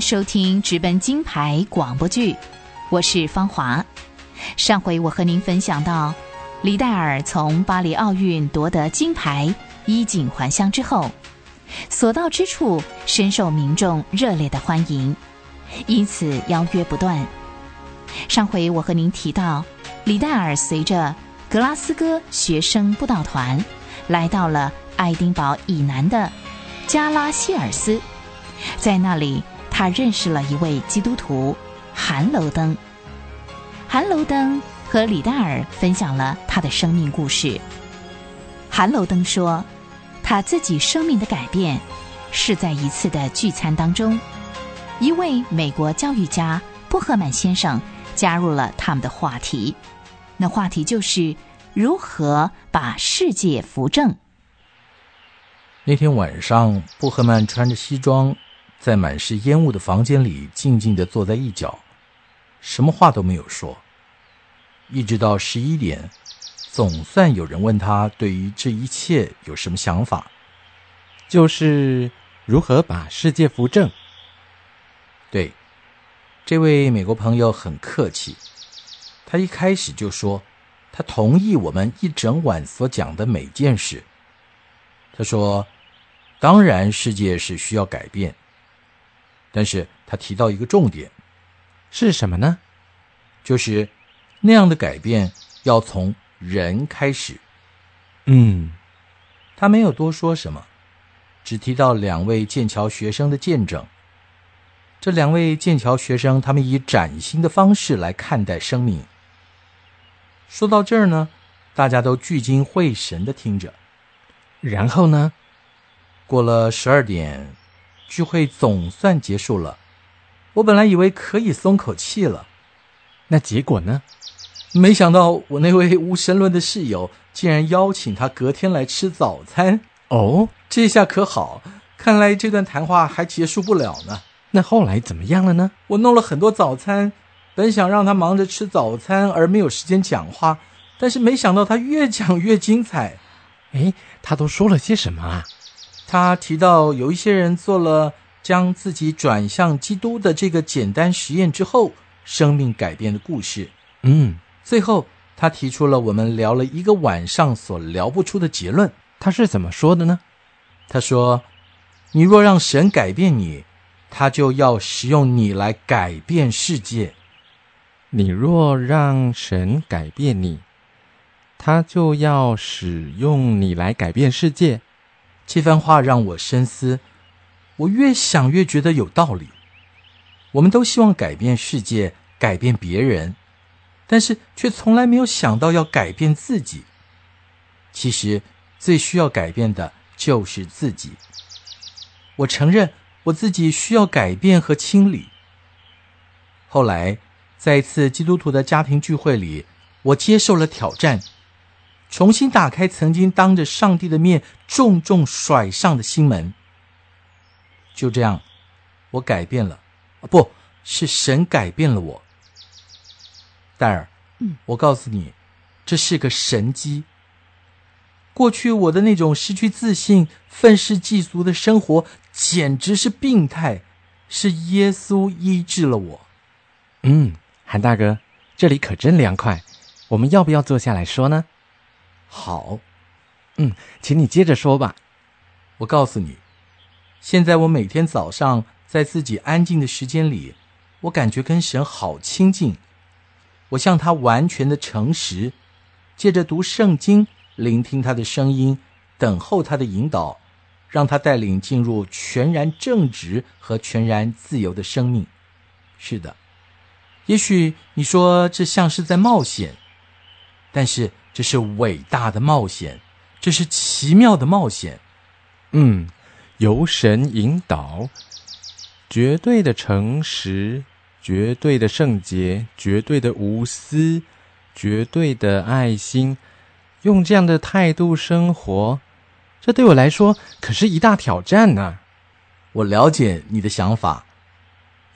收听直奔金牌广播剧，我是芳华。上回我和您分享到，李戴尔从巴黎奥运夺得金牌，衣锦还乡之后，所到之处深受民众热烈的欢迎，因此邀约不断。上回我和您提到，李戴尔随着格拉斯哥学生布道团，来到了爱丁堡以南的加拉希尔斯。在那里，他认识了一位基督徒韩楼登。韩楼登和李戴尔分享了他的生命故事。韩楼登说，他自己生命的改变是在一次的聚餐当中，一位美国教育家布赫曼先生加入了他们的话题。那话题就是如何把世界扶正。那天晚上，布赫曼穿着西装。在满是烟雾的房间里，静静地坐在一角，什么话都没有说。一直到十一点，总算有人问他对于这一切有什么想法，就是如何把世界扶正。对，这位美国朋友很客气，他一开始就说他同意我们一整晚所讲的每件事。他说：“当然，世界是需要改变。”但是他提到一个重点，是什么呢？就是那样的改变要从人开始。嗯，他没有多说什么，只提到两位剑桥学生的见证。这两位剑桥学生，他们以崭新的方式来看待生命。说到这儿呢，大家都聚精会神的听着。然后呢，过了十二点。聚会总算结束了，我本来以为可以松口气了，那结果呢？没想到我那位无神论的室友竟然邀请他隔天来吃早餐。哦，这下可好，看来这段谈话还结束不了呢。那后来怎么样了呢？我弄了很多早餐，本想让他忙着吃早餐而没有时间讲话，但是没想到他越讲越精彩。哎，他都说了些什么啊？他提到，有一些人做了将自己转向基督的这个简单实验之后，生命改变的故事。嗯，最后他提出了我们聊了一个晚上所聊不出的结论。他是怎么说的呢？他说：“你若让神改变你，他就要使用你来改变世界；你若让神改变你，他就要使用你来改变世界。”这番话让我深思，我越想越觉得有道理。我们都希望改变世界，改变别人，但是却从来没有想到要改变自己。其实最需要改变的就是自己。我承认我自己需要改变和清理。后来，在一次基督徒的家庭聚会里，我接受了挑战。重新打开曾经当着上帝的面重重甩上的心门。就这样，我改变了，啊不是神改变了我。戴尔，嗯，我告诉你，这是个神机。过去我的那种失去自信、愤世嫉俗的生活，简直是病态。是耶稣医治了我。嗯，韩大哥，这里可真凉快。我们要不要坐下来说呢？好，嗯，请你接着说吧。我告诉你，现在我每天早上在自己安静的时间里，我感觉跟神好亲近。我向他完全的诚实，借着读圣经，聆听他的声音，等候他的引导，让他带领进入全然正直和全然自由的生命。是的，也许你说这像是在冒险，但是。这是伟大的冒险，这是奇妙的冒险。嗯，由神引导，绝对的诚实，绝对的圣洁，绝对的无私，绝对的爱心，用这样的态度生活，这对我来说可是一大挑战呢。我了解你的想法。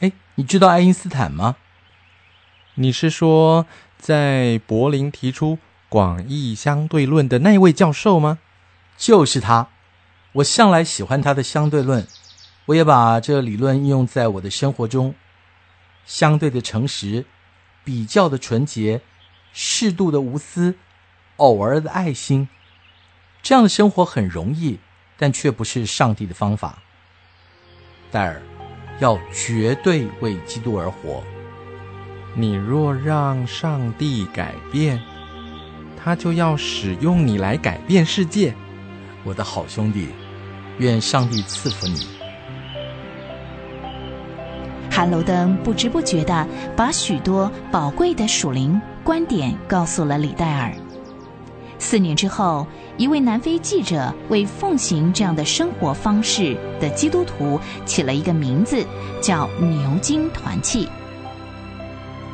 哎，你知道爱因斯坦吗？你是说在柏林提出？广义相对论的那位教授吗？就是他。我向来喜欢他的相对论。我也把这理论应用在我的生活中。相对的诚实，比较的纯洁，适度的无私，偶尔的爱心，这样的生活很容易，但却不是上帝的方法。戴尔，要绝对为基督而活。你若让上帝改变，他就要使用你来改变世界。我的好兄弟，愿上帝赐福你。韩楼登不知不觉的把许多宝贵的属灵观点告诉了李戴尔。四年之后，一位南非记者为奉行这样的生活方式的基督徒起了一个名字，叫“牛津团契”。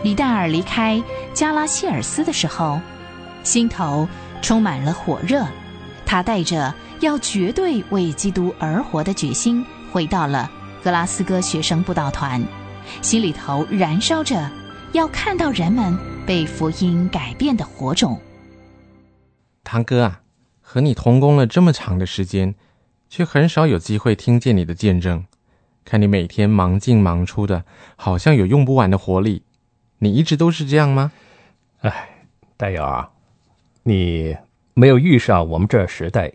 李戴尔离开加拉希尔斯的时候，心头充满了火热。他带着要绝对为基督而活的决心，回到了格拉斯哥学生布道团，心里头燃烧着要看到人们被福音改变的火种。堂哥啊，和你同工了这么长的时间，却很少有机会听见你的见证。看你每天忙进忙出的，好像有用不完的活力。你一直都是这样吗？哎，戴瑶啊，你没有遇上我们这时代，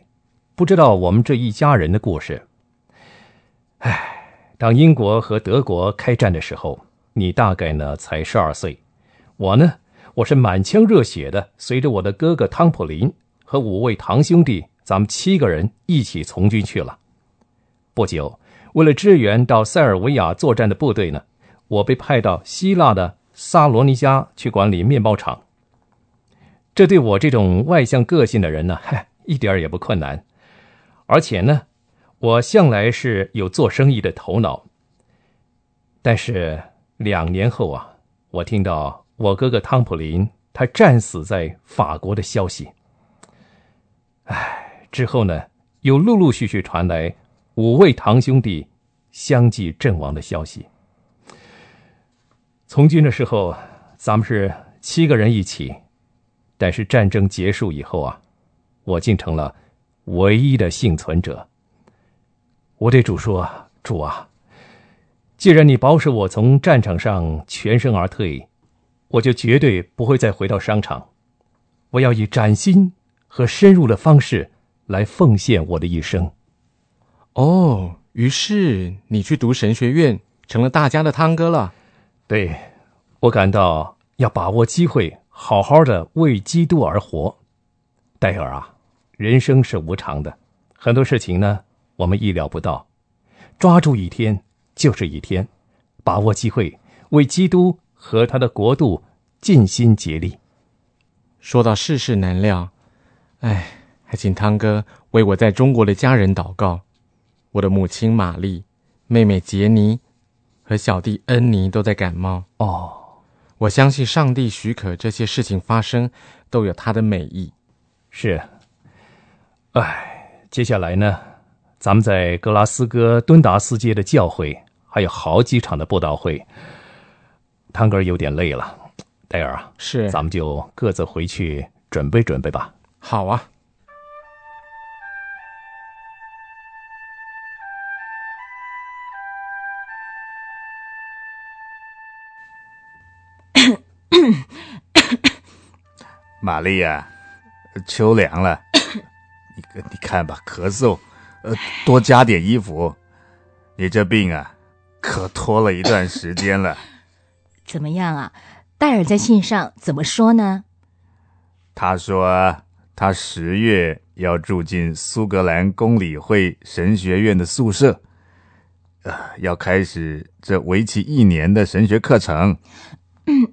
不知道我们这一家人的故事。哎，当英国和德国开战的时候，你大概呢才十二岁，我呢，我是满腔热血的，随着我的哥哥汤普林和五位堂兄弟，咱们七个人一起从军去了。不久，为了支援到塞尔维亚作战的部队呢，我被派到希腊的。萨罗尼加去管理面包厂，这对我这种外向个性的人呢，嗨，一点也不困难。而且呢，我向来是有做生意的头脑。但是两年后啊，我听到我哥哥汤普林他战死在法国的消息。唉，之后呢，又陆陆续续传来五位堂兄弟相继阵亡的消息。从军的时候，咱们是七个人一起，但是战争结束以后啊，我竟成了唯一的幸存者。我对主说：“主啊，既然你保守我从战场上全身而退，我就绝对不会再回到商场。我要以崭新和深入的方式来奉献我的一生。”哦，于是你去读神学院，成了大家的汤哥了。对，我感到要把握机会，好好的为基督而活。戴尔啊，人生是无常的，很多事情呢，我们意料不到。抓住一天就是一天，把握机会，为基督和他的国度尽心竭力。说到世事难料，哎，还请汤哥为我在中国的家人祷告。我的母亲玛丽，妹妹杰尼。和小弟恩尼都在感冒哦，我相信上帝许可这些事情发生，都有他的美意。是，哎，接下来呢，咱们在格拉斯哥敦达斯街的教会还有好几场的布道会，汤哥有点累了，戴尔啊，是，咱们就各自回去准备准备吧。好啊。玛丽呀，秋凉了，你你看吧，咳嗽，呃，多加点衣服。你这病啊，可拖了一段时间了。怎么样啊？戴尔在信上怎么说呢？他说他十月要住进苏格兰公理会神学院的宿舍，呃，要开始这为期一年的神学课程。嗯，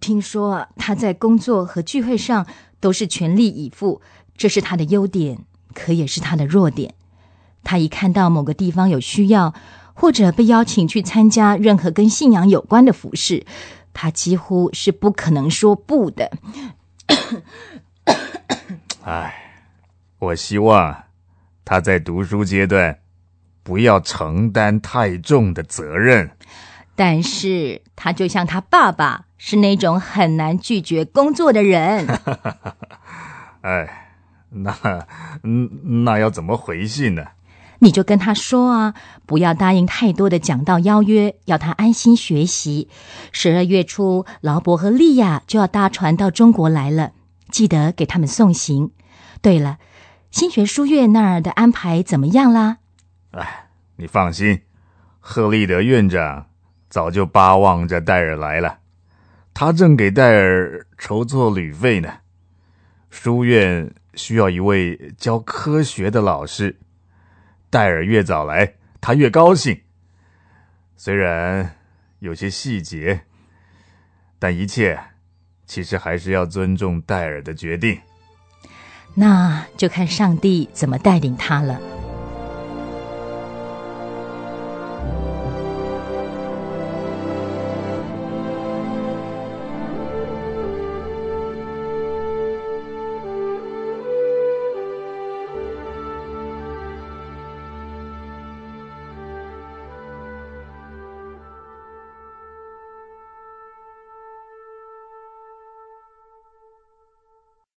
听说他在工作和聚会上都是全力以赴，这是他的优点，可也是他的弱点。他一看到某个地方有需要，或者被邀请去参加任何跟信仰有关的服饰，他几乎是不可能说不的。唉，我希望他在读书阶段不要承担太重的责任。但是他就像他爸爸，是那种很难拒绝工作的人。哎，那嗯，那要怎么回信呢？你就跟他说啊，不要答应太多的讲道邀约，要他安心学习。十二月初，劳勃和利亚就要搭船到中国来了，记得给他们送行。对了，新学书院那儿的安排怎么样啦？哎，你放心，赫利德院长早就巴望着戴尔来了，他正给戴尔筹措旅费呢。书院需要一位教科学的老师。戴尔越早来，他越高兴。虽然有些细节，但一切其实还是要尊重戴尔的决定。那就看上帝怎么带领他了。